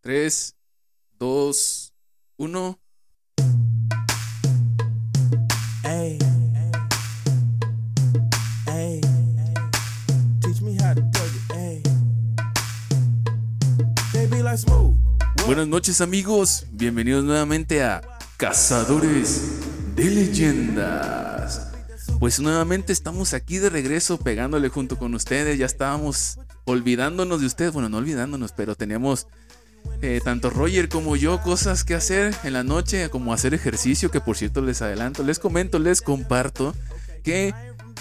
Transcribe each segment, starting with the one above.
3, 2, 1. Hey. Hey. Teach me how to plug it. Hey. They be like smooth. Buenas noches amigos, bienvenidos nuevamente a Cazadores de Leyendas. Pues nuevamente estamos aquí de regreso pegándole junto con ustedes, ya estábamos olvidándonos de ustedes, bueno, no olvidándonos, pero teníamos eh, tanto Roger como yo cosas que hacer en la noche, como hacer ejercicio, que por cierto les adelanto, les comento, les comparto que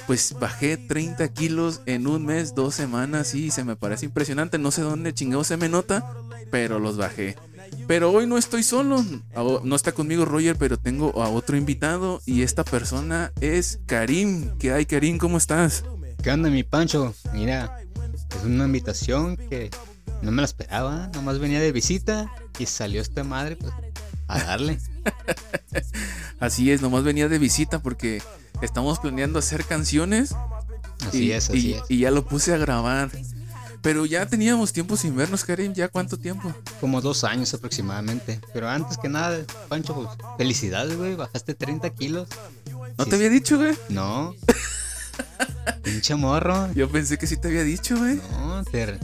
pues bajé 30 kilos en un mes, dos semanas y se me parece impresionante, no sé dónde chingado se me nota, pero los bajé. Pero hoy no estoy solo, no está conmigo Roger, pero tengo a otro invitado y esta persona es Karim. ¿Qué hay Karim? ¿Cómo estás? ¿Qué onda mi Pancho? Mira, es una invitación que no me la esperaba, nomás venía de visita y salió esta madre pues, a darle. así es, nomás venía de visita porque estamos planeando hacer canciones. Así y, es, así y, es. y ya lo puse a grabar. Pero ya teníamos tiempo sin vernos, Karim. ¿Ya cuánto tiempo? Como dos años aproximadamente. Pero antes que nada, Pancho, pues, felicidades, güey. Bajaste 30 kilos. ¿No Sí, te había dicho, güey? No. Pinche morro. Yo pensé que sí te había dicho, güey. No, te,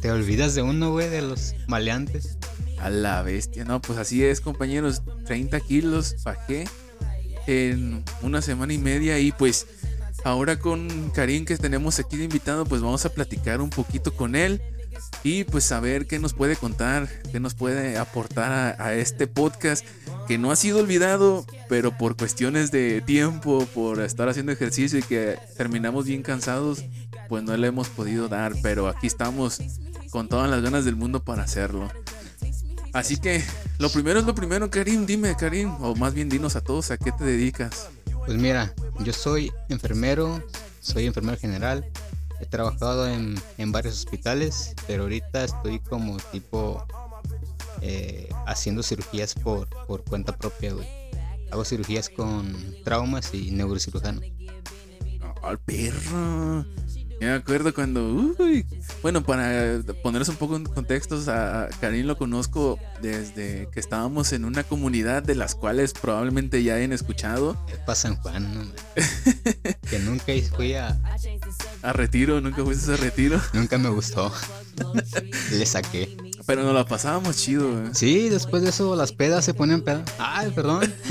te olvidas de uno, güey, de los maleantes. A la bestia. No, pues así es, compañeros. 30 kilos bajé en una semana y media. Y pues ahora con Karim que tenemos aquí de invitado, pues vamos a platicar un poquito con él. Y pues saber qué nos puede contar, qué nos puede aportar a, a este podcast que no ha sido olvidado, pero por cuestiones de tiempo, por estar haciendo ejercicio y que terminamos bien cansados, pues no le hemos podido dar. Pero aquí estamos con todas las ganas del mundo para hacerlo. Así que lo primero es lo primero, Karim. Dime, Karim, o más bien dinos a todos a qué te dedicas. Pues mira, yo soy enfermero, soy enfermero general. He trabajado en, en varios hospitales, pero ahorita estoy como tipo eh, haciendo cirugías por, por cuenta propia, güey. Hago cirugías con traumas y neurocirujano. Al perro. Yo me acuerdo cuando. Uy. Bueno, para ponerles un poco en contextos, a Karim lo conozco desde que estábamos en una comunidad de las cuales probablemente ya hayan escuchado. Es San Juan, ¿no? que nunca fui a. A retiro, nunca fuiste a retiro. Nunca me gustó. Le saqué. Pero nos la pasábamos chido, güey. Sí, después de eso las pedas se ponen pedas. Ay, perdón.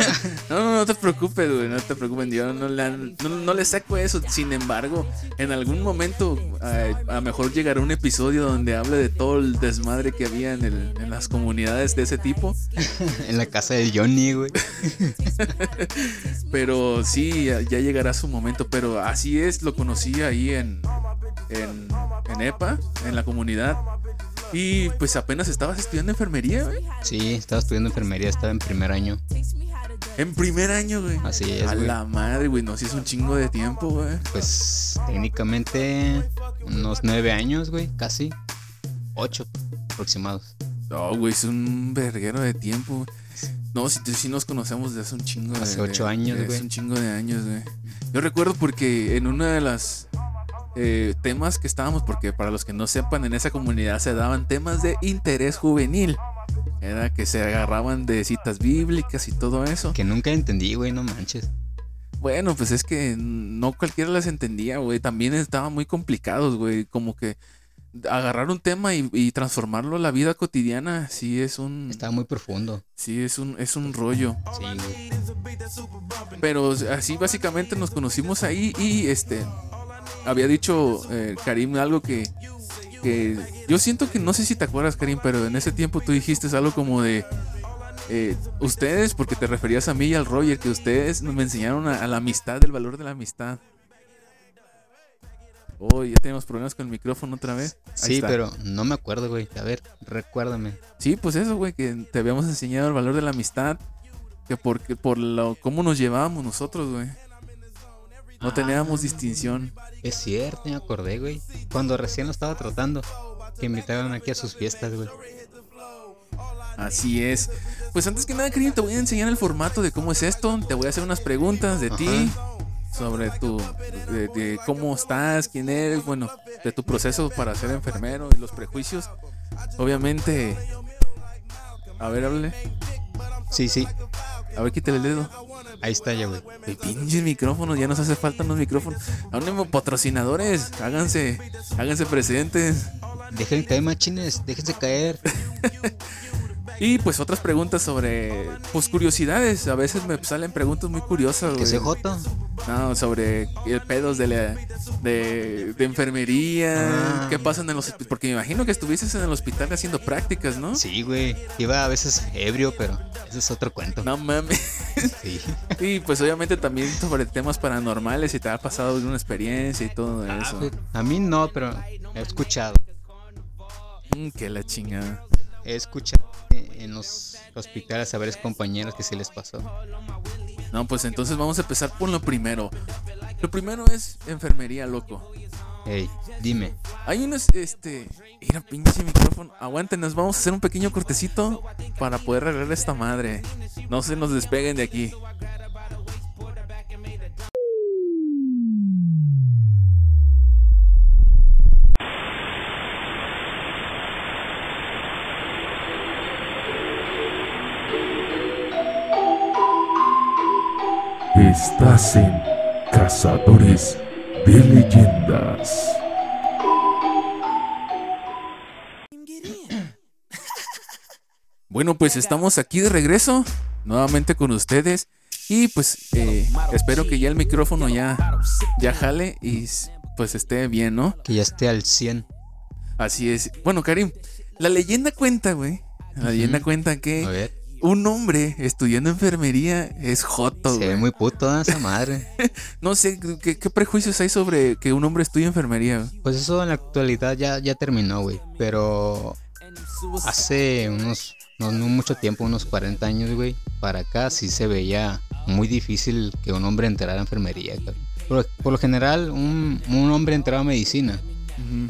No, no, no te preocupes, güey, no te preocupes. Yo no le, no, no le saco eso. Sin embargo, en algún momento, eh, a lo mejor llegará un episodio donde hable de todo el desmadre que había en, el, en las comunidades de ese tipo. en la casa de Johnny, güey. Pero sí, ya, ya llegará su momento. Pero así es, lo conocí ahí en, en, en EPA, en la comunidad. Y pues apenas estabas estudiando enfermería, güey. Sí, estaba estudiando enfermería, estaba en primer año. En primer año, güey. Así es, A güey. la madre, güey. No, si es un chingo de tiempo, güey. Pues técnicamente unos nueve años, güey, casi. Ocho aproximados. No, güey, es un verguero de tiempo. güey. No, si, si nos conocemos desde hace un chingo de Hace ocho años, güey. Hace un chingo de años, güey. Yo recuerdo porque en una de las eh, temas que estábamos, porque para los que no sepan, en esa comunidad se daban temas de interés juvenil. Era que se agarraban de citas bíblicas y todo eso. Que nunca entendí, güey, no manches. Bueno, pues es que no cualquiera las entendía, güey. También estaban muy complicados, güey. Como que agarrar un tema y, y transformarlo a la vida cotidiana, sí es un, Estaba muy profundo. sí es un, es un rollo. Sí, güey. Pero así básicamente nos conocimos ahí y este había dicho eh, Karim algo que, que yo siento que no sé si te acuerdas Karim, pero en ese tiempo tú dijiste algo como de eh, ustedes, porque te referías a mí y al Roger, que ustedes me enseñaron a, a la amistad, el valor de la amistad. Oh, ya tenemos problemas con el micrófono otra vez. Ahí Sí, está. pero no me acuerdo, güey. A ver, recuérdame. Sí, pues eso, güey, que te habíamos enseñado el valor de la amistad. Que porque, por lo, cómo nos llevábamos nosotros, güey. No teníamos distinción. Es cierto, me acordé, güey. Cuando recién lo estaba tratando. Que invitaron aquí a sus fiestas, güey. Así es. Pues antes que nada, Karim, te voy a enseñar el formato de cómo es esto. Te voy a hacer unas preguntas de ti. Sobre tu. De, de cómo estás, quién eres, bueno, de tu proceso para ser enfermero y los prejuicios. Obviamente, A ver, háblale. Sí, sí. A ver, quítale el dedo. Ahí está ya, güey. El pinche micrófono, ya nos hace falta unos micrófonos. Aún patrocinadores, háganse, háganse presentes. Dejen caer, machines. Déjense caer. Y pues otras preguntas sobre, pues curiosidades. A veces me salen preguntas muy curiosas, güey. se. No, sobre el pedos de, la, de, de enfermería. Ah. ¿Qué pasa en el hospital? Porque me imagino que estuviste en el hospital haciendo prácticas, ¿no? Sí, güey. Iba a veces ebrio, pero ese es otro cuento. No mames. Sí. Y pues obviamente también sobre temas paranormales, si te ha pasado alguna experiencia y todo eso. A mí no, pero he escuchado. Mm, que la chingada. He escuchado en los hospitales a varios compañeros que se les pasó. No, pues entonces vamos a empezar por lo primero. Lo primero es enfermería, loco. Ey, dime. Hay unos, este. Mira, pinche micrófono. Aguanten, nos vamos a hacer un pequeño cortecito para poder arreglar esta madre. No se nos despeguen de aquí. Estás en Cazadores de Leyendas. Bueno, pues estamos aquí de regreso. Nuevamente con ustedes. Y pues eh, espero que ya el micrófono ya, ya jale y pues esté bien, ¿no? Que ya esté al 100. Así es. Bueno, Karim, la leyenda cuenta, güey. La leyenda cuenta A que ver. Un hombre estudiando enfermería es joto, Se ve muy puto esa madre. No sé, ¿qué, qué prejuicios hay sobre que un hombre estudie enfermería? güey? Pues eso en la actualidad ya, ya terminó, güey. Pero hace unos, no, no mucho tiempo, unos 40 años, güey, para acá sí se veía muy difícil que un hombre entrara a enfermería. Por, por lo general, un, un hombre entraba a medicina.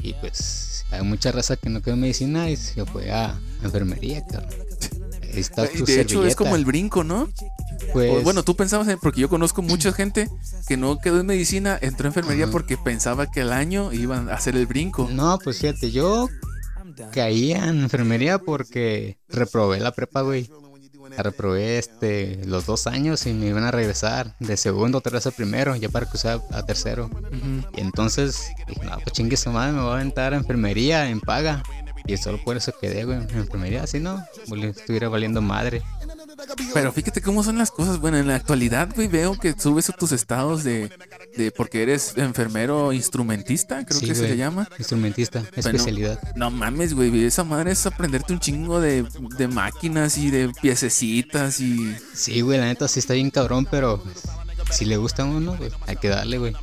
Y pues hay mucha raza que no quedó en medicina y se fue a enfermería, cabrón. Está tu de hecho es como el brinco, ¿no? Pues, O, bueno, tú pensabas, en- porque yo conozco mucha gente que no quedó en medicina, entró en enfermería porque pensaba que al año iban a hacer el brinco. No, pues fíjate, yo caía en enfermería porque reprobé la prepa, güey. La reprobé este, los dos años y me iban a regresar de segundo a primero, ya para cruzar a tercero. Y entonces dije, no, pues chingue su madre, me voy a aventar a enfermería en paga. Y solo por eso quedé, güey, en enfermería, si no, pues, estuviera valiendo madre. Pero fíjate cómo son las cosas. Bueno, en la actualidad, güey, veo que subes tus estados de, de porque eres enfermero instrumentista, creo Sí, que se güey. le llama. Instrumentista, especialidad. No mames, güey, esa madre es aprenderte un chingo de, de máquinas y de piececitas y... Sí, güey, la neta sí está bien cabrón, pero si le gusta a uno, pues hay que darle, güey.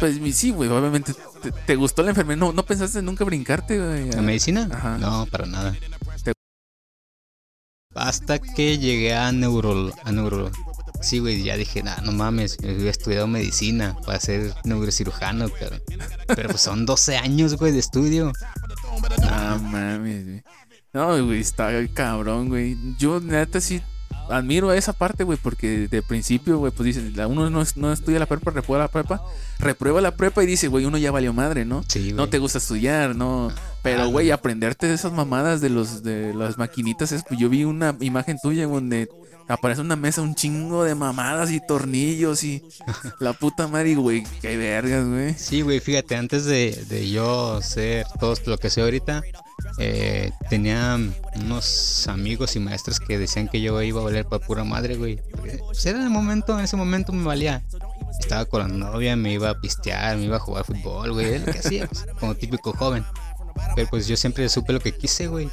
Pues sí, güey, obviamente. ¿Te, te gustó la enfermería? ¿No, ¿No pensaste nunca brincarte, güey? ¿La medicina? Ajá. No, para nada. Te- Hasta que llegué a neuro... A neuro... Sí, güey, ya dije, nah, no mames, había estudiado medicina para ser neurocirujano, cabrón. Pero pues son 12 años, güey, de estudio. Ah, mames, güey. No, güey, está cabrón, güey. Yo, neta, sí admiro esa parte, güey, porque de principio, güey, pues dices, uno no, no estudia la prepa, reprueba la prepa, reprueba la prepa y dice, güey, uno ya valió madre, ¿no? Sí. No te gusta estudiar, no. Pero, Ah, güey, aprenderte de esas mamadas de los de las maquinitas, es, pues, yo vi una imagen tuya donde aparece una mesa un chingo de mamadas y tornillos y la puta madre, güey, qué vergas, güey. Sí, güey, fíjate, antes de, de yo ser todo lo que soy ahorita, eh, tenía unos amigos y maestros que decían que yo iba a valer para pura madre, güey. Pues era el momento, en ese momento me valía. Estaba con la novia, me iba a pistear, me iba a jugar fútbol, güey, lo que hacía, pues, como típico joven. Pero pues yo siempre supe lo que quise, güey.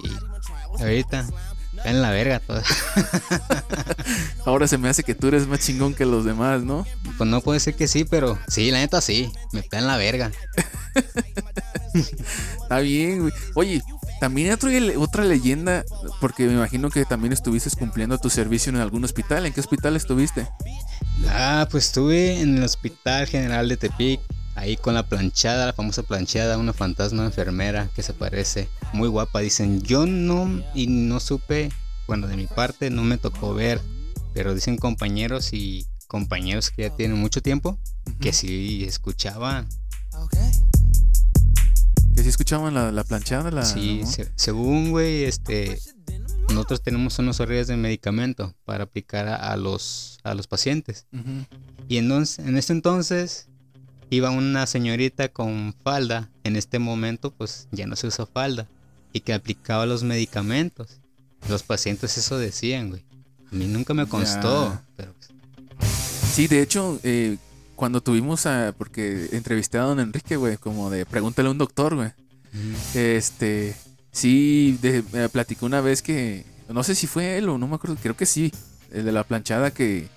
Y ahorita, está en la verga todo. Ahora se me hace que tú eres más chingón que los demás, ¿no? Pues no puede ser que sí, pero sí, la neta sí, me está en la verga. Está bien, güey. Oye, también hay otra, otra leyenda, porque me imagino que también estuviste cumpliendo tu servicio en algún hospital. ¿En qué hospital estuviste? Ah, pues estuve en el Hospital General de Tepic, ahí con la planchada, la famosa planchada, una fantasma enfermera que se parece, muy guapa, dicen. Yo no, y no supe, bueno, de mi parte no me tocó ver, pero dicen compañeros y compañeros que ya tienen mucho tiempo, que sí escuchaban. Que si escuchaban la, la planchada, la. Sí, ¿no? se- según, güey, este, nosotros tenemos unos horarios de medicamento para aplicar a, a los, a los pacientes. Y entonces, en ese entonces iba una señorita con falda. En este momento, pues ya no se usa falda. Y que aplicaba los medicamentos. Los pacientes eso decían, güey. A mí nunca me constó. Pero pues, Sí, de hecho, eh, cuando tuvimos a. Porque entrevisté a don Enrique, güey, como de pregúntale a un doctor, güey. mm, Este. Sí, de- me platicó una vez que. No sé si fue él o no me acuerdo, creo que sí. El de la planchada que.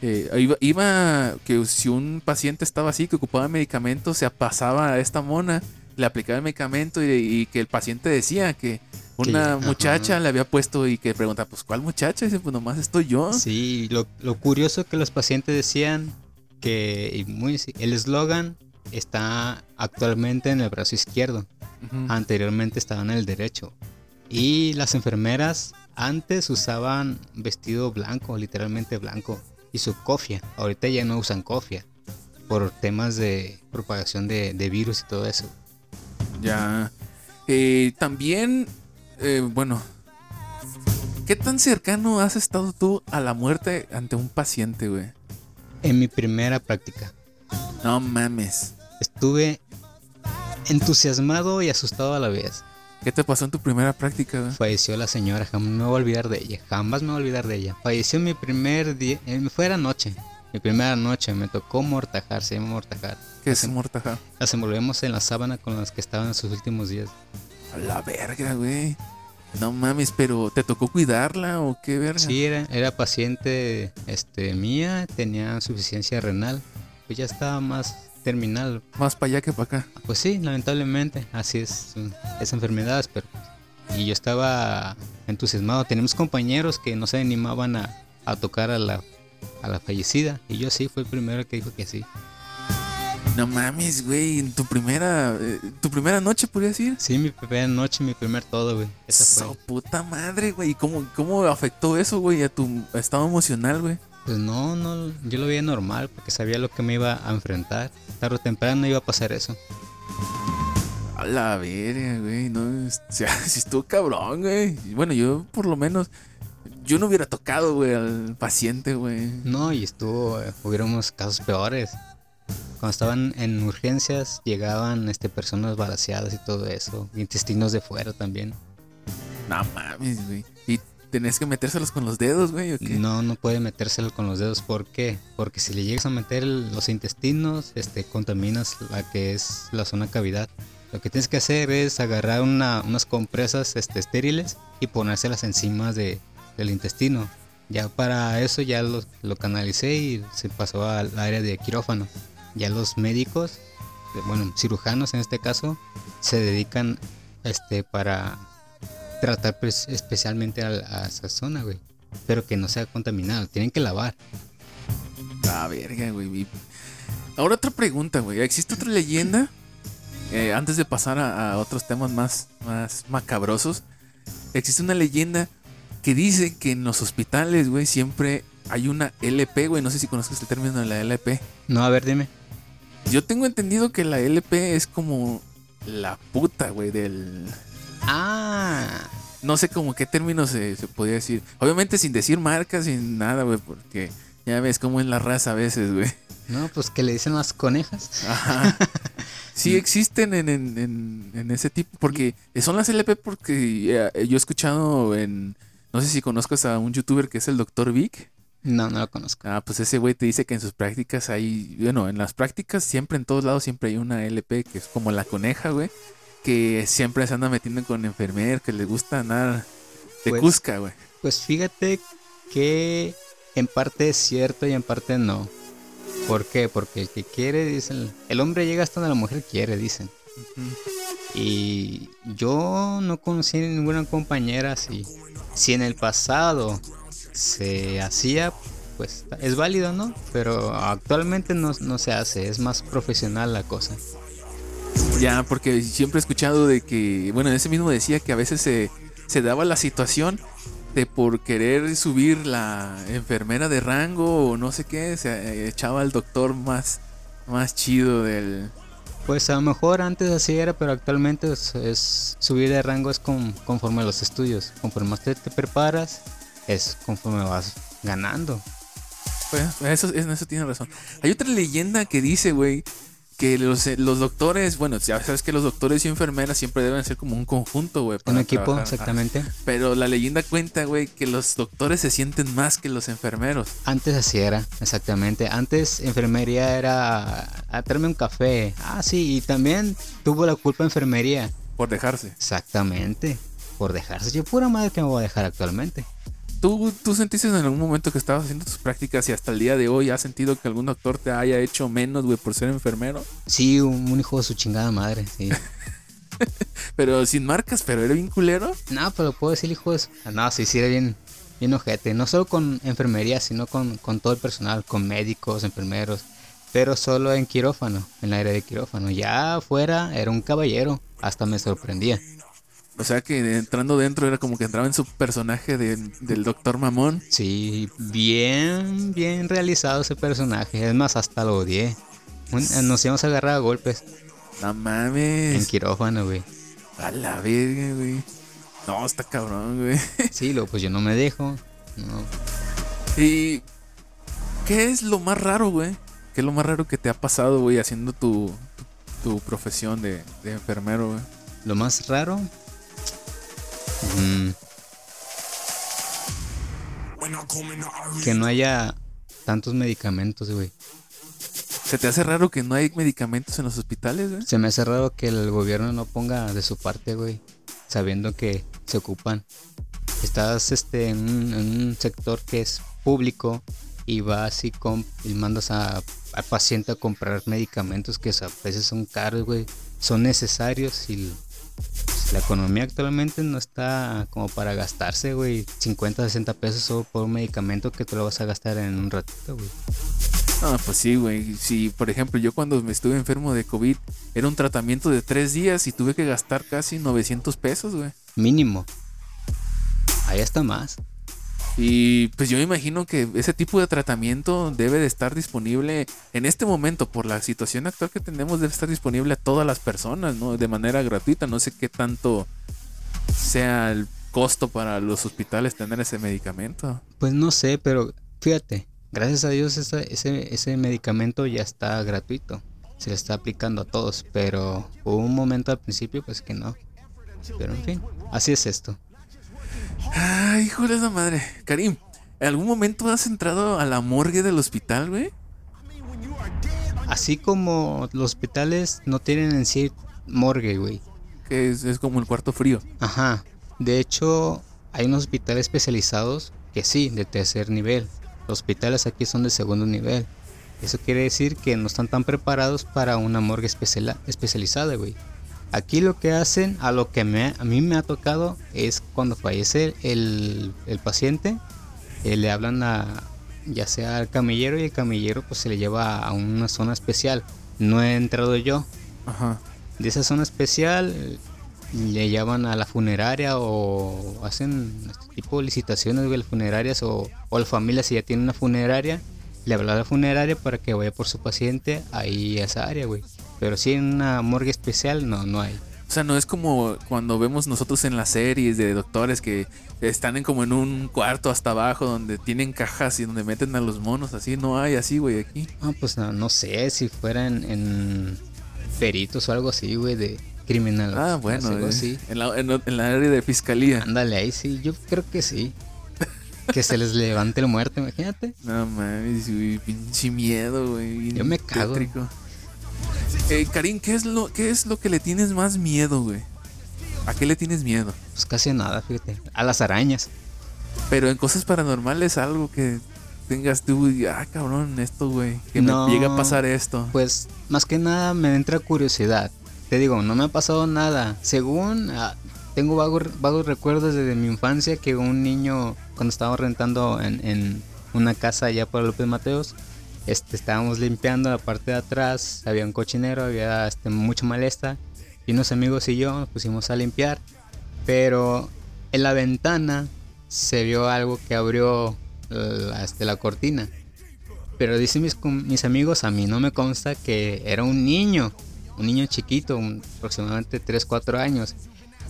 eh, iba, iba- Que si un paciente estaba así, que ocupaba medicamentos, se pasaba a esta mona, le aplicaba el medicamento y, y que el paciente decía que. Una muchacha le había puesto y que pregunta, pues ¿cuál muchacha? Y dice, pues nomás estoy yo. Sí, lo, lo curioso que los pacientes decían que muy, el eslogan está actualmente en el brazo izquierdo. Anteriormente estaba en el derecho. Y las enfermeras antes usaban vestido blanco, literalmente blanco, y su cofia. Ahorita ya no usan cofia por temas de propagación de, de virus y todo eso. Ya. Eh, también, eh, bueno, ¿qué tan cercano has estado tú a la muerte ante un paciente, güey? En mi primera práctica No mames. estuve entusiasmado y asustado a la vez. ¿Qué te pasó en tu primera práctica? Falleció la señora, jamás me voy a olvidar de ella, jamás me voy a olvidar de ella. Falleció mi primer día, eh, fue la noche, mi primera noche, me tocó mortajar, se llama mortajar. ¿Qué es mortaja? Las envolvemos en la sábana con las que estaban en sus últimos días. A la verga, güey. No mames, pero ¿te tocó cuidarla o qué verga? Sí, era, era paciente este, mía, tenía insuficiencia renal, pues ya estaba más terminal. Más para allá que para acá. Pues sí, lamentablemente, así es, es enfermedades, pero... Y yo estaba entusiasmado, tenemos compañeros que no se animaban a, a tocar a la, a la fallecida, y yo sí, fue el primero que dijo que sí. No mames, güey. En tu primera, eh, tu primera noche, podría decir. Sí, mi primera noche, mi primer todo, güey. Esa So fue. puta madre, güey. ¿Y ¿Cómo, ¿Cómo afectó eso, güey, a tu estado emocional, güey? Pues no, no, yo lo veía normal porque sabía lo que me iba a enfrentar. Tarde o temprano iba a pasar eso. A la verga, güey. No, o sea, si estuvo cabrón, güey. Bueno, yo por lo menos. Yo no hubiera tocado, güey, al paciente, güey. No, y estuvo, eh, hubieron unos casos peores. Cuando estaban en urgencias llegaban este, personas balaseadas y todo eso. Intestinos de fuera también. No mames, güey. Y tenés que metérselos con los dedos, güey, ¿o qué? No, no puede metérselo con los dedos. ¿Por qué? Porque si le llegas a meter el- los intestinos, este, contaminas la que es la zona cavidad. Lo que tienes que hacer es agarrar una- unas compresas este, estériles y ponérselas encima de, del intestino. Ya para eso ya lo, lo canalicé y se pasó al área de quirófano. Ya los médicos, eh, bueno, cirujanos en este caso, se dedican este, para tratar pues, especialmente a, a esa zona, güey. Pero que no sea contaminado, tienen que lavar. Ah, verga, güey. Ahora otra pregunta, güey. ¿Existe otra leyenda? Eh, antes de pasar a, a otros temas más, más macabrosos. Existe una leyenda que dice que en los hospitales, güey, siempre hay una LP, güey. No sé si conozcas el término de la LP. No, a ver, dime. Yo tengo entendido que la LP es como la puta, güey, del... Ah, No sé como qué término se, se podría decir. Obviamente sin decir marcas, sin nada, güey, porque ya ves cómo es la raza a veces, güey. no, pues que le dicen las conejas. Ajá. Sí existen en, en- en- en ese tipo, porque son las LP porque eh, yo he escuchado en... No sé si conozcas a un youtuber que es el Dr. Vic. No, no lo conozco. Ah, pues ese güey te dice que en sus prácticas hay... Bueno, en las prácticas siempre, en todos lados, siempre hay una LP que es como la coneja, güey. Que siempre se anda metiendo con enfermer, que le gusta andar de Pues- cusca, güey. Pues fíjate que en parte es cierto y en parte no. ¿Por qué? Porque el que quiere, dicen, el hombre llega hasta donde la mujer quiere, dicen. Y yo no conocí ninguna compañera así. Si en el pasado se hacía, pues es válido, ¿no? Pero actualmente no, no se hace, es más profesional la cosa. Ya, porque siempre he escuchado de que, bueno, ese mismo decía que a veces se, se daba la situación de por querer subir la enfermera de rango o no sé qué, se eh, echaba al doctor más, más chido del, Pues a lo mejor antes así era, pero actualmente es, es- subir de rango es con- conforme a los estudios. Conforme más te, te preparas, es conforme vas ganando. Eso, en eso tiene razón. Hay otra leyenda que dice, güey, que los, eh, los doctores, bueno, ya sabes que los doctores y enfermeras siempre deben ser como un conjunto, güey. Un equipo, trabajar. exactamente. Ah, Pero la leyenda cuenta, güey, que los doctores se sienten más que los enfermeros. Antes así era, exactamente. Antes enfermería era a traerme un café. Ah, sí, y también tuvo la culpa enfermería. Por dejarse. Exactamente. Por dejarse. Yo pura madre que me voy a dejar actualmente. ¿Tú, ¿Tú sentiste en algún momento que estabas haciendo tus prácticas y hasta el día de hoy has sentido que algún doctor te haya hecho menos, güey, por ser enfermero? Sí, un, un hijo de su chingada madre, sí. Pero sin marcas, pero era bien culero. no, pero puedo decir hijo de su... No, sí, sí era bien, bien ojete. No solo con enfermería, sino con, con todo el personal, con médicos, enfermeros. Pero solo en quirófano, en la área de quirófano. Ya afuera era un caballero. Hasta me sorprendía. O sea que entrando dentro era como que entraba en su personaje de- del doctor mamón. Sí, bien, bien realizado ese personaje. Es más, hasta lo odié. Un- Nos íbamos a agarrar a golpes No en mames. quirófano, güey. A la verga, güey. No, está cabrón, güey. Sí, lo, pues yo no me dejo. No. ¿Y qué es lo más raro, güey? ¿Qué es lo más raro que te ha pasado, güey, haciendo tu, tu, tu profesión de, de enfermero, güey? Lo más raro. Mm, que no haya tantos medicamentos, güey. ¿Se te hace raro que no hay medicamentos en los hospitales, güey? Se me hace raro que el gobierno no ponga de su parte, güey. Sabiendo que se ocupan. Estás este, en, un, en un sector que es público y vas y, com- y mandas a- al paciente a comprar medicamentos que a veces son caros, güey. Son necesarios y la economía actualmente no está como para gastarse, güey. 50, 60 pesos solo por un medicamento que te lo vas a gastar en un ratito, güey. No, pues sí, güey. Si, por ejemplo, yo cuando me estuve enfermo de COVID, era un tratamiento de tres días y tuve que gastar casi 900 pesos, güey. Mínimo. Ahí está más. Y pues yo me imagino que ese tipo de tratamiento debe de estar disponible en este momento, por la situación actual que tenemos, debe estar disponible a todas las personas, ¿no? De manera gratuita. No sé qué tanto sea el costo para los hospitales tener ese medicamento. Pues no sé, pero fíjate, gracias a Dios ese, ese medicamento ya está gratuito. Se le está aplicando a todos, pero hubo un momento al principio pues que no. Pero en fin, así es esto. Ay, hijo de la madre. Karim, ¿en algún momento has entrado a la morgue del hospital, güey? Así como los hospitales no tienen en sí morgue, güey. Que es, es como el cuarto frío. Ajá. De hecho, hay unos hospitales especializados que sí, de tercer nivel. Los hospitales aquí son de segundo nivel. Eso quiere decir que no están tan preparados para una morgue especializada, güey. Aquí lo que hacen, a lo que me, a mí me ha tocado, es cuando fallece el, el paciente, eh, le hablan a, ya sea al camillero y el camillero pues se le lleva a una zona especial. No he entrado yo, Ajá. de esa zona especial le llaman a la funeraria o hacen este tipo de licitaciones de funerarias o, o la familia si ya tiene una funeraria le habla a la funeraria para que vaya por su paciente ahí a esa área güey pero si en una morgue especial no no hay O sea, no es como cuando vemos nosotros en las series de doctores que están en como en un cuarto hasta abajo donde tienen cajas y donde meten a los monos. Así no hay así, güey, aquí. ah pues no, no sé si fueran en peritos o algo así güey de criminal Ah, bueno, algo eh, así en, la, en, en la área de fiscalía. ándale ahí sí yo creo que sí que se les levante el muerto imagínate No mames, güey, pinche miedo, güey. Yo me cago. tétrico. Eh, Karim, ¿qué es, lo, ¿qué es lo que le tienes más miedo, güey? ¿A qué le tienes miedo? pues casi nada fíjate a las arañas Pero en cosas paranormales, algo que tengas tú, y, ah, cabrón, esto, güey. Que No. me llega a pasar esto. Pues más que nada me entra curiosidad. Te digo, no me ha pasado nada. Según ah, tengo vagos, vagos recuerdos desde mi infancia que un niño cuando estábamos rentando en, en una casa allá por López Mateos, este, estábamos limpiando la parte de atrás, había un cochinero, había este, mucha malesta y unos amigos y yo nos pusimos a limpiar, pero en la ventana se vio algo que abrió la, este, la cortina. Pero dicen mis, mis amigos, a mí no me consta que era un niño. un niño chiquito, aproximadamente 3, 4 años.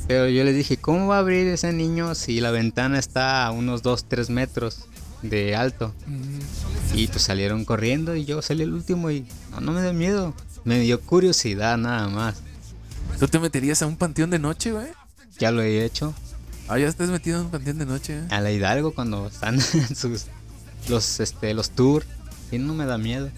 Pero yo les dije, ¿cómo va a abrir ese niño si la ventana está a unos 2, 3 metros de alto? Y pues salieron corriendo y yo salí el último y no, no me dio miedo. Me dio curiosidad nada más. ¿Tú te meterías a un panteón de noche, güey? Ya lo he hecho. Ah, ya estás metido en un panteón de noche, ¿eh? A la Hidalgo cuando están en sus los este los tours y no me da miedo.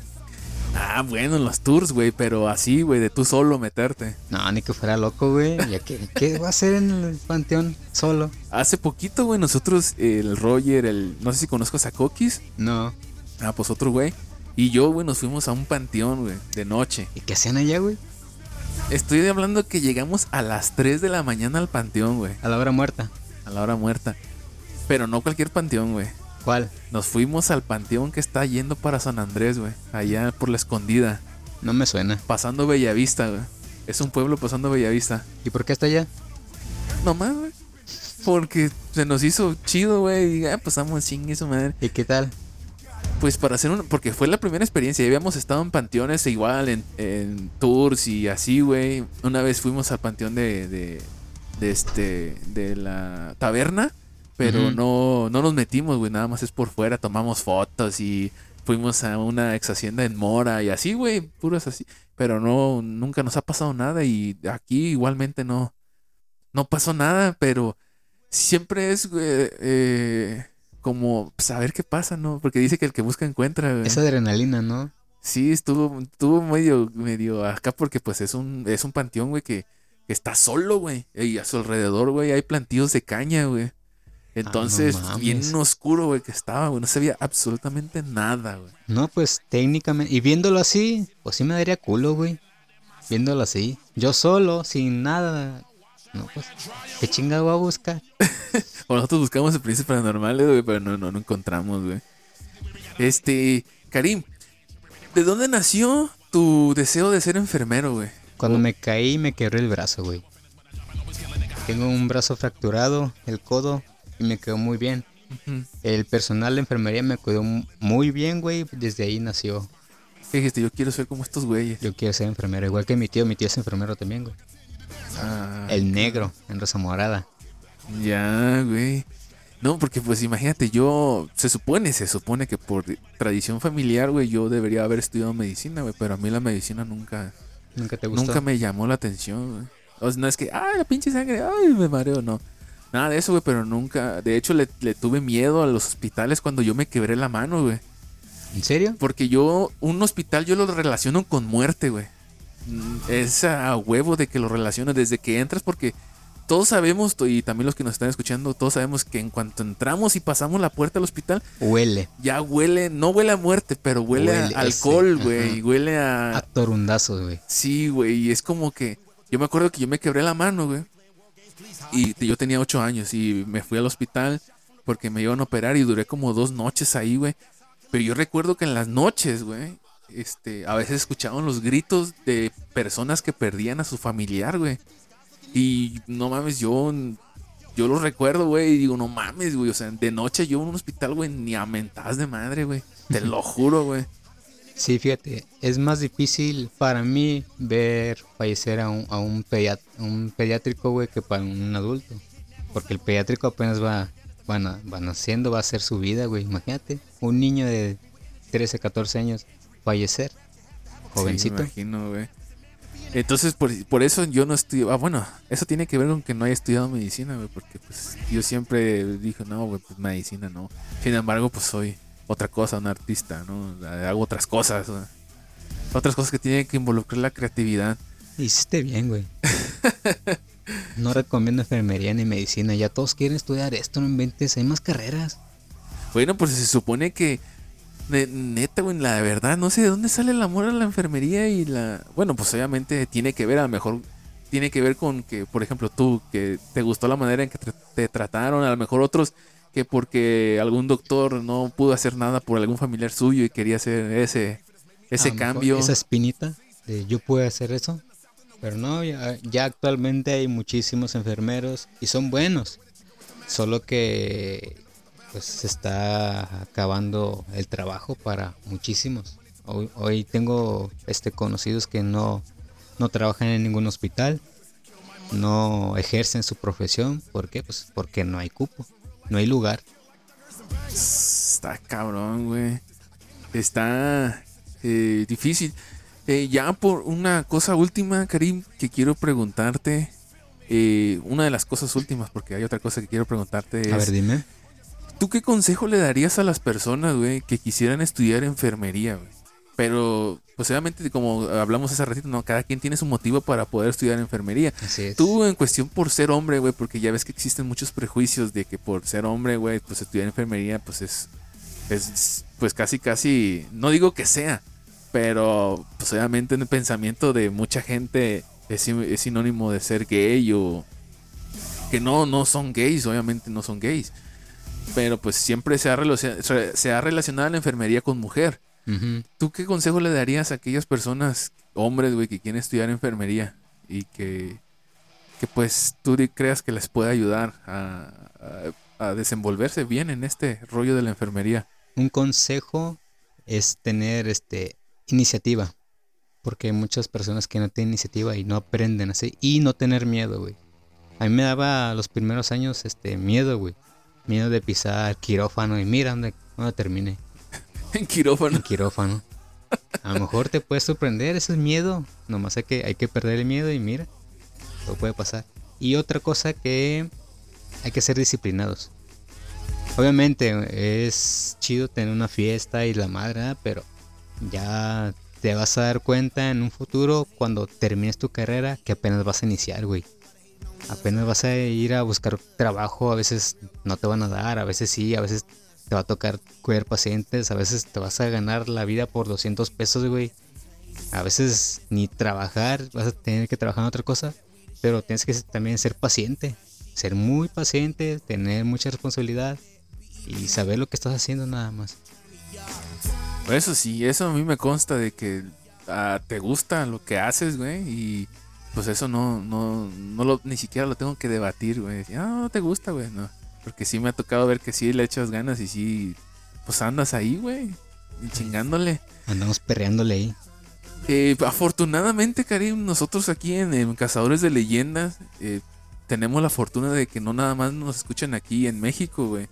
Ah, bueno, en los tours, güey, pero así, güey, de tú solo meterte. No, ni que fuera loco, güey. Que qué va a hacer en el panteón solo. Hace poquito, güey, nosotros, el Roger, el. No sé si conozco a Coquis. No. Ah, pues otro güey. Y yo, güey, nos fuimos a un panteón, güey, de noche. ¿Y qué hacían allá, güey? Estoy hablando que llegamos a las 3 de la mañana al panteón, güey. A la hora muerta. A la hora muerta. Pero no cualquier panteón, güey. ¿Cuál? Nos fuimos al panteón que está yendo para San Andrés, güey. Allá por la escondida. No me suena. Pasando Bellavista, güey. Es un pueblo pasando Bellavista. ¿Y por qué está allá? Nomás, güey. Porque se nos hizo chido, güey. Y ah, pues vamos chingue su madre. ¿Y qué tal? Pues para hacer un. Porque fue la primera experiencia. Ya habíamos estado en panteones igual, en, en tours y así, güey. Una vez fuimos al panteón de. de, de este. de la taberna. Pero no, no nos metimos, güey. Nada más es por fuera. Tomamos fotos y fuimos a una ex hacienda en Mora y así, güey. Puros así. Pero no, nunca nos ha pasado nada. Y aquí igualmente no. No pasó nada, pero siempre es, güey, eh, como saber qué pasa, ¿no? Porque dice que el que busca encuentra, güey. Esa adrenalina, ¿no? Sí, estuvo, estuvo medio, medio acá porque pues es un, es un panteón, güey, que, que está solo, güey. Y a su alrededor, güey, hay plantíos de caña, güey. Entonces, mames. bien oscuro, güey, que estaba, güey. No se veía absolutamente nada, güey. No, pues técnicamente. Y viéndolo así, pues sí me daría culo, güey. Viéndolo así. Yo solo, sin nada. No, pues. ¿Qué chinga voy a buscar? Bueno, nosotros buscamos experiencias paranormales, güey, pero no, no, no encontramos, güey. Este, Karim, ¿de dónde nació tu deseo de ser enfermero, güey? Cuando me caí, me quebré el brazo, güey. Tengo un brazo fracturado, el codo, y me quedó muy bien. El personal de enfermería me cuidó mu- muy bien, güey. Desde ahí nació. ¿Qué dijiste? Yo quiero ser como estos güeyes. Yo quiero ser enfermero, igual que mi tío. Mi tío es enfermero también, güey. Ah, El negro, en Rosa Morada. Ya, güey. No, porque pues imagínate, yo, se supone, se supone que por tradición familiar, güey, yo debería haber estudiado medicina, güey, pero a mí la medicina nunca, ¿Nunca te gustó? nunca me llamó la atención, güey. O sea, no es que, ay, la pinche sangre, ay, me mareo, no. Nada de eso, güey, pero nunca, de hecho, le, le tuve miedo a los hospitales cuando yo me quebré la mano, güey. ¿En serio? Porque yo, un hospital yo lo relaciono con muerte, güey. Mm, Es a huevo de que lo relaciono desde que entras porque todos sabemos, y también los que nos están escuchando, todos sabemos que en cuanto entramos y pasamos la puerta al hospital, Huele. ya huele, no huele a muerte, pero huele, Huele, a alcohol, güey, y huele A a... torundazos, güey. Sí, güey, y es como que... Yo me acuerdo que yo me quebré la mano, güey. Y yo tenía ocho años y me fui al hospital porque me iban a operar y duré como dos noches ahí, güey. Pero yo recuerdo que en las noches, güey, este, a veces escuchaban los gritos de personas que perdían a su familiar, güey. Y no mames, yo, yo lo recuerdo, güey, y digo, no mames, güey. O sea, de noche yo en un hospital, güey, ni a mentadas de madre, güey. Te lo juro, güey. Sí, fíjate, es más difícil para mí ver fallecer a un, a un, un pediátrico, güey, que para un adulto. Porque el pediátrico apenas va, va, na- va naciendo, va a hacer su vida, güey. Imagínate, un niño de 13, 14 años fallecer, jovencito. Sí, me imagino, güey. Entonces, por, por eso yo no estudio. Ah, bueno, eso tiene que ver con que no haya estudiado medicina, güey. Porque, pues, yo siempre dije, no, güey, pues medicina no. Sin embargo, pues soy otra cosa, un artista, ¿no? Hago otras cosas, güey. Otras cosas que tienen que involucrar la creatividad. Hiciste bien, güey. No recomiendo enfermería ni medicina, ya todos quieren estudiar esto, no inventes, hay más carreras. Bueno, pues se supone que. Ne- neta, güey, la verdad, no sé de dónde sale el amor a la enfermería y la. Bueno, pues obviamente tiene que ver, a lo mejor. Tiene que ver con que, por ejemplo, tú, que te gustó la manera en que te trataron, a lo mejor otros que porque algún doctor no pudo hacer nada por algún familiar suyo y quería hacer ese, ese cambio. Esa espinita de yo puedo hacer eso. Pero no, ya, ya actualmente hay muchísimos enfermeros y son buenos. Solo que pues se está acabando el trabajo para muchísimos. Hoy, hoy tengo este conocidos que no, no trabajan en ningún hospital, no ejercen su profesión. ¿Por qué? Pues porque no hay cupo, no hay lugar. Está cabrón, güey. Está eh, difícil. Eh, ya por una cosa última, Karim, que quiero preguntarte. eh, una de las cosas últimas, porque hay otra cosa que quiero preguntarte. Es, A ver, dime. ¿Tú qué consejo le darías a las personas, güey, que quisieran estudiar enfermería, güey? Pero, pues obviamente, como hablamos hace ratito, no, cada quien tiene su motivo para poder estudiar enfermería. Así es. Tú en cuestión por ser hombre, güey, porque ya ves que existen muchos prejuicios de que por ser hombre, güey, pues estudiar enfermería, pues es, es, pues casi, casi, no digo que sea, pero pues obviamente en el pensamiento de mucha gente es, es sinónimo de ser gay o que no, no son gays, obviamente no son gays, pero pues siempre se ha, relacion- se ha relacionado la enfermería con mujer. ¿Tú qué consejo le darías a aquellas personas, hombres, güey, que quieren estudiar enfermería y que, que pues tú creas que les puede ayudar a, a- a desenvolverse bien en este rollo de la enfermería? Un consejo es tener este iniciativa. Porque hay muchas personas que no tienen iniciativa y no aprenden así. Y no tener miedo, güey. A mí me daba los primeros años este miedo, güey. Miedo de pisar quirófano y mira dónde, dónde terminé. En quirófano. En quirófano. A lo mejor te puede sorprender, ese es miedo. Nomás hay que, hay que perder el miedo y mira, todo puede pasar. Y otra cosa que hay que ser disciplinados. Obviamente es chido tener una fiesta y la madre, pero ya te vas a dar cuenta en un futuro cuando termines tu carrera que apenas vas a iniciar, güey. Apenas vas a ir a buscar trabajo, a veces no te van a dar, a veces sí, a veces te va a tocar cuidar pacientes, a veces te vas a ganar la vida por 200 pesos, güey. A veces ni trabajar, vas a tener que trabajar en otra cosa, pero tienes que también ser paciente, ser muy paciente, tener mucha responsabilidad y saber lo que estás haciendo nada más. Eso sí, eso a mí me consta de que ah, te gusta lo que haces, güey, y pues eso no, no, no lo, ni siquiera lo tengo que debatir, güey. Ah, no te gusta, güey, no. Porque sí me ha tocado ver que sí le echas ganas y sí, pues andas ahí, güey, chingándole. Andamos perreándole ahí. Eh, afortunadamente, Karim, nosotros aquí en, en Cazadores de Leyendas eh, tenemos la fortuna de que no nada más nos escuchan aquí en México, güey.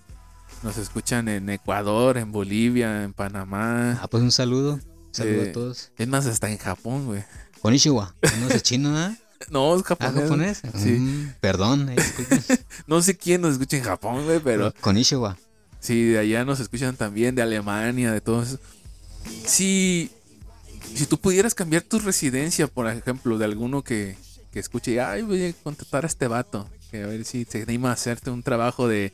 Nos escuchan en Ecuador, en Bolivia, en Panamá. Ah, pues un saludo. Un saludo Eh, a todos. Es más, hasta en Japón, güey. Konnichiwa. ¿No es de chino, ah? No, es Ah, japonés. japonés. Sí. Mm, perdón. eh. No sé quién nos escucha en Japón, güey, pero Konnichiwa. sí, de allá nos escuchan también, de Alemania, de todo eso. Si, si tú pudieras cambiar tu residencia, por ejemplo, de alguno que, que escuche, ay, voy a contratar a este vato, que a ver si se anima a hacerte un trabajo de...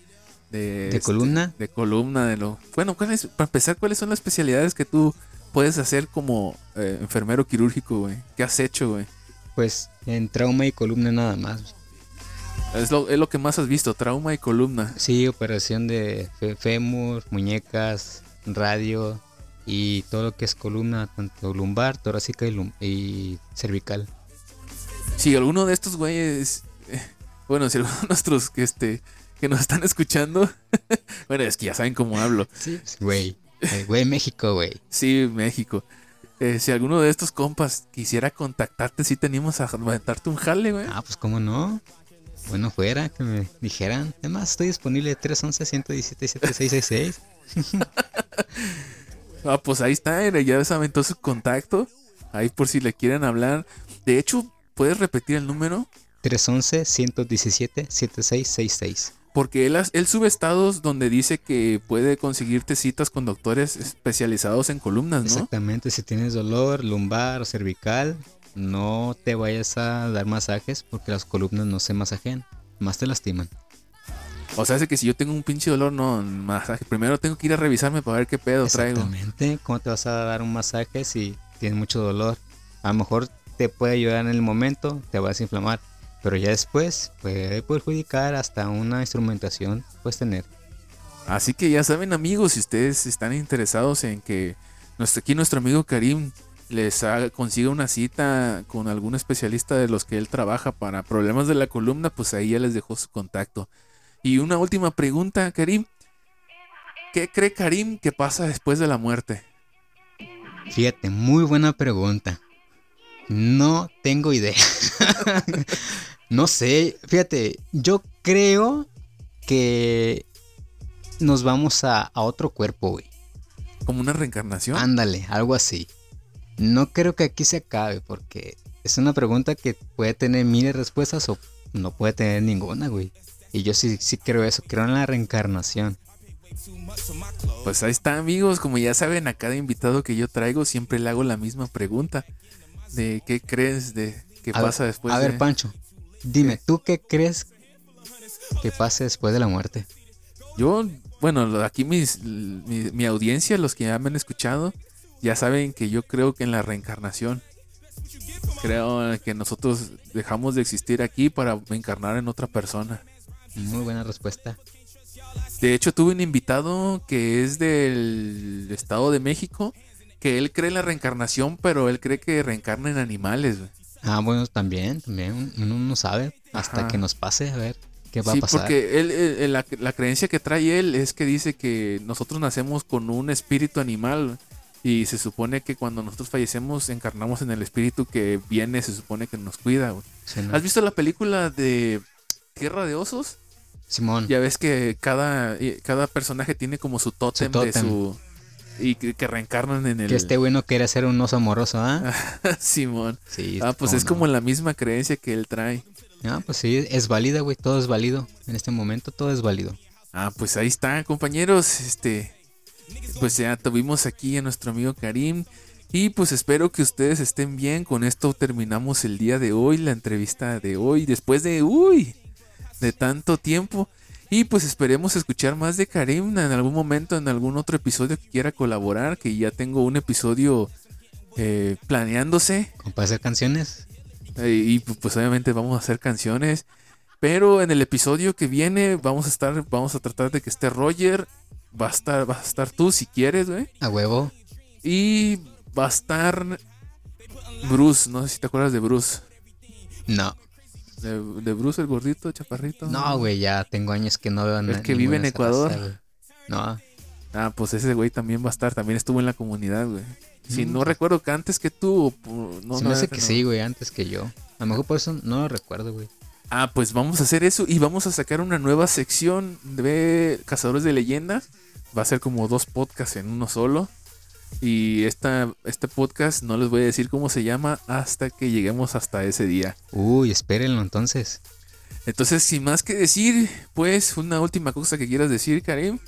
De, ¿De columna? De columna, de lo... Bueno, ¿cuáles, para empezar, ¿cuáles son las especialidades que tú puedes hacer como eh, enfermero quirúrgico, güey? ¿Qué has hecho, güey? Pues en trauma y columna nada más. Es lo, es lo que más has visto, trauma y columna. Sí, operación de fémur, muñecas, radio y todo lo que es columna, tanto lumbar, torácica y, lum- y cervical. Si alguno de estos güeyes, eh, bueno, si alguno de nuestros que este que nos están escuchando, bueno, es que ya saben cómo hablo. Sí, güey. Güey México, güey. Sí, México. Eh, si alguno de estos compas quisiera contactarte, si teníamos a aventarte un jale, güey. Ah, pues cómo no. Bueno, fuera, que me dijeran. Además, estoy disponible 311-117-7666. Ah, pues ahí está, era, ya se aventó su contacto. Ahí por si le quieren hablar. De hecho, ¿puedes repetir el número? 311-117-7666. Porque él, él sube estados donde dice que puede conseguirte citas con doctores especializados en columnas, ¿no? Exactamente, si tienes dolor lumbar o cervical, no te vayas a dar masajes porque las columnas no se masajean, más te lastiman. O sea, hace que si yo tengo un pinche dolor, no, masaje. Primero tengo que ir a revisarme para ver qué pedo traigo. Exactamente, ¿cómo te vas a dar un masaje si tienes mucho dolor? A lo mejor te puede ayudar en el momento, te vas a inflamar, pero ya después puede perjudicar hasta una instrumentación puedes tener. Así que ya saben, amigos, si ustedes están interesados en que nuestro, aquí nuestro amigo Karim les haga- consiga una cita con algún especialista de los que él trabaja para problemas de la columna, pues ahí ya les dejó su contacto. Y una última pregunta, Karim. ¿Qué cree Karim que pasa después de la muerte? Fíjate, muy buena pregunta. No tengo idea. no sé, fíjate, yo creo que nos vamos a, a otro cuerpo, güey. Como una reencarnación. Ándale, algo así. No creo que aquí se acabe porque es una pregunta que puede tener miles de respuestas o no puede tener ninguna, güey. Y yo sí, sí creo eso, creo en la reencarnación. Pues ahí está, amigos. Como ya saben, a cada invitado que yo traigo siempre le hago la misma pregunta. De qué crees de A ver- pasa después A de... ver, Pancho, dime, ¿tú qué crees que pase después de la muerte? Yo, bueno, aquí mis, mi, mi audiencia, los que ya me han escuchado, ya saben que yo creo que en la reencarnación. Creo que nosotros dejamos de existir aquí para encarnar en otra persona. Muy buena respuesta. De hecho, tuve un invitado que es del Estado de México, que él cree en la reencarnación, pero él cree que reencarna en animales. güey. Ah, bueno, también, también, uno no sabe hasta Ajá. que nos pase, a ver qué va Sí, a pasar. porque él, él- la, la creencia que trae él es que dice que nosotros nacemos con un espíritu animal y se supone que cuando nosotros fallecemos encarnamos en el espíritu que viene, se supone que nos cuida. güey. Sí, ¿no? ¿Has visto la película de Guerra de Osos? Simón, Ya ves que cada, eh, cada personaje tiene como su tótem, de tótem. su... Y que, que reencarnan en el... que este güey no quiere ser un oso amoroso, ¿ah? Simón. Sí. Ah, pues es no. como la misma creencia que él trae. Ah, pues sí, es válida, güey, todo es válido. En este momento todo es válido. Ah, pues ahí está, compañeros. Este, pues ya tuvimos aquí a nuestro amigo Karim. Y pues espero que ustedes estén bien. Con esto terminamos el día de hoy, la entrevista de hoy. Después de, uy, de tanto tiempo. Y pues esperemos escuchar más de Karim en algún momento, en algún otro episodio que quiera colaborar. Que ya tengo un episodio eh, planeándose. ¿Con para hacer canciones? Eh, y pu- pues obviamente vamos a hacer canciones. Pero en el episodio que viene vamos a estar, vamos a tratar de que esté Roger. Va a estar, vas a estar tú si quieres, güey. A huevo. Y va a estar Bruce, no sé si te acuerdas de Bruce. No. De, de Bruce el gordito, chaparrito. No, güey, ya tengo años que no veo El na- que vive en Ecuador. raza. No, Ah, pues ese güey también va a estar, también estuvo en la comunidad, güey. Si Mm. no recuerdo que antes que tú, no, se no, me hace no. que sí, güey, antes que yo. A lo mejor por eso no lo recuerdo, güey. Ah, pues vamos a hacer eso y vamos a sacar una nueva sección de Cazadores de Leyendas. Va a ser como dos podcasts en uno solo. Y esta, este podcast no les voy a decir cómo se llama hasta que lleguemos hasta ese día. Uy, espérenlo entonces. Entonces, sin más que decir, pues una última cosa que quieras decir, Karim.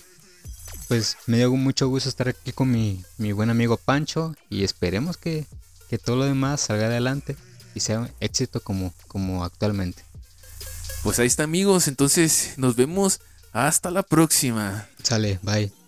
Pues me dio mucho gusto estar aquí con mi, mi buen amigo Pancho y esperemos que, que todo lo demás salga adelante y sea un éxito como, como actualmente. Pues ahí está, amigos. Entonces, nos vemos hasta la próxima. Sale, bye.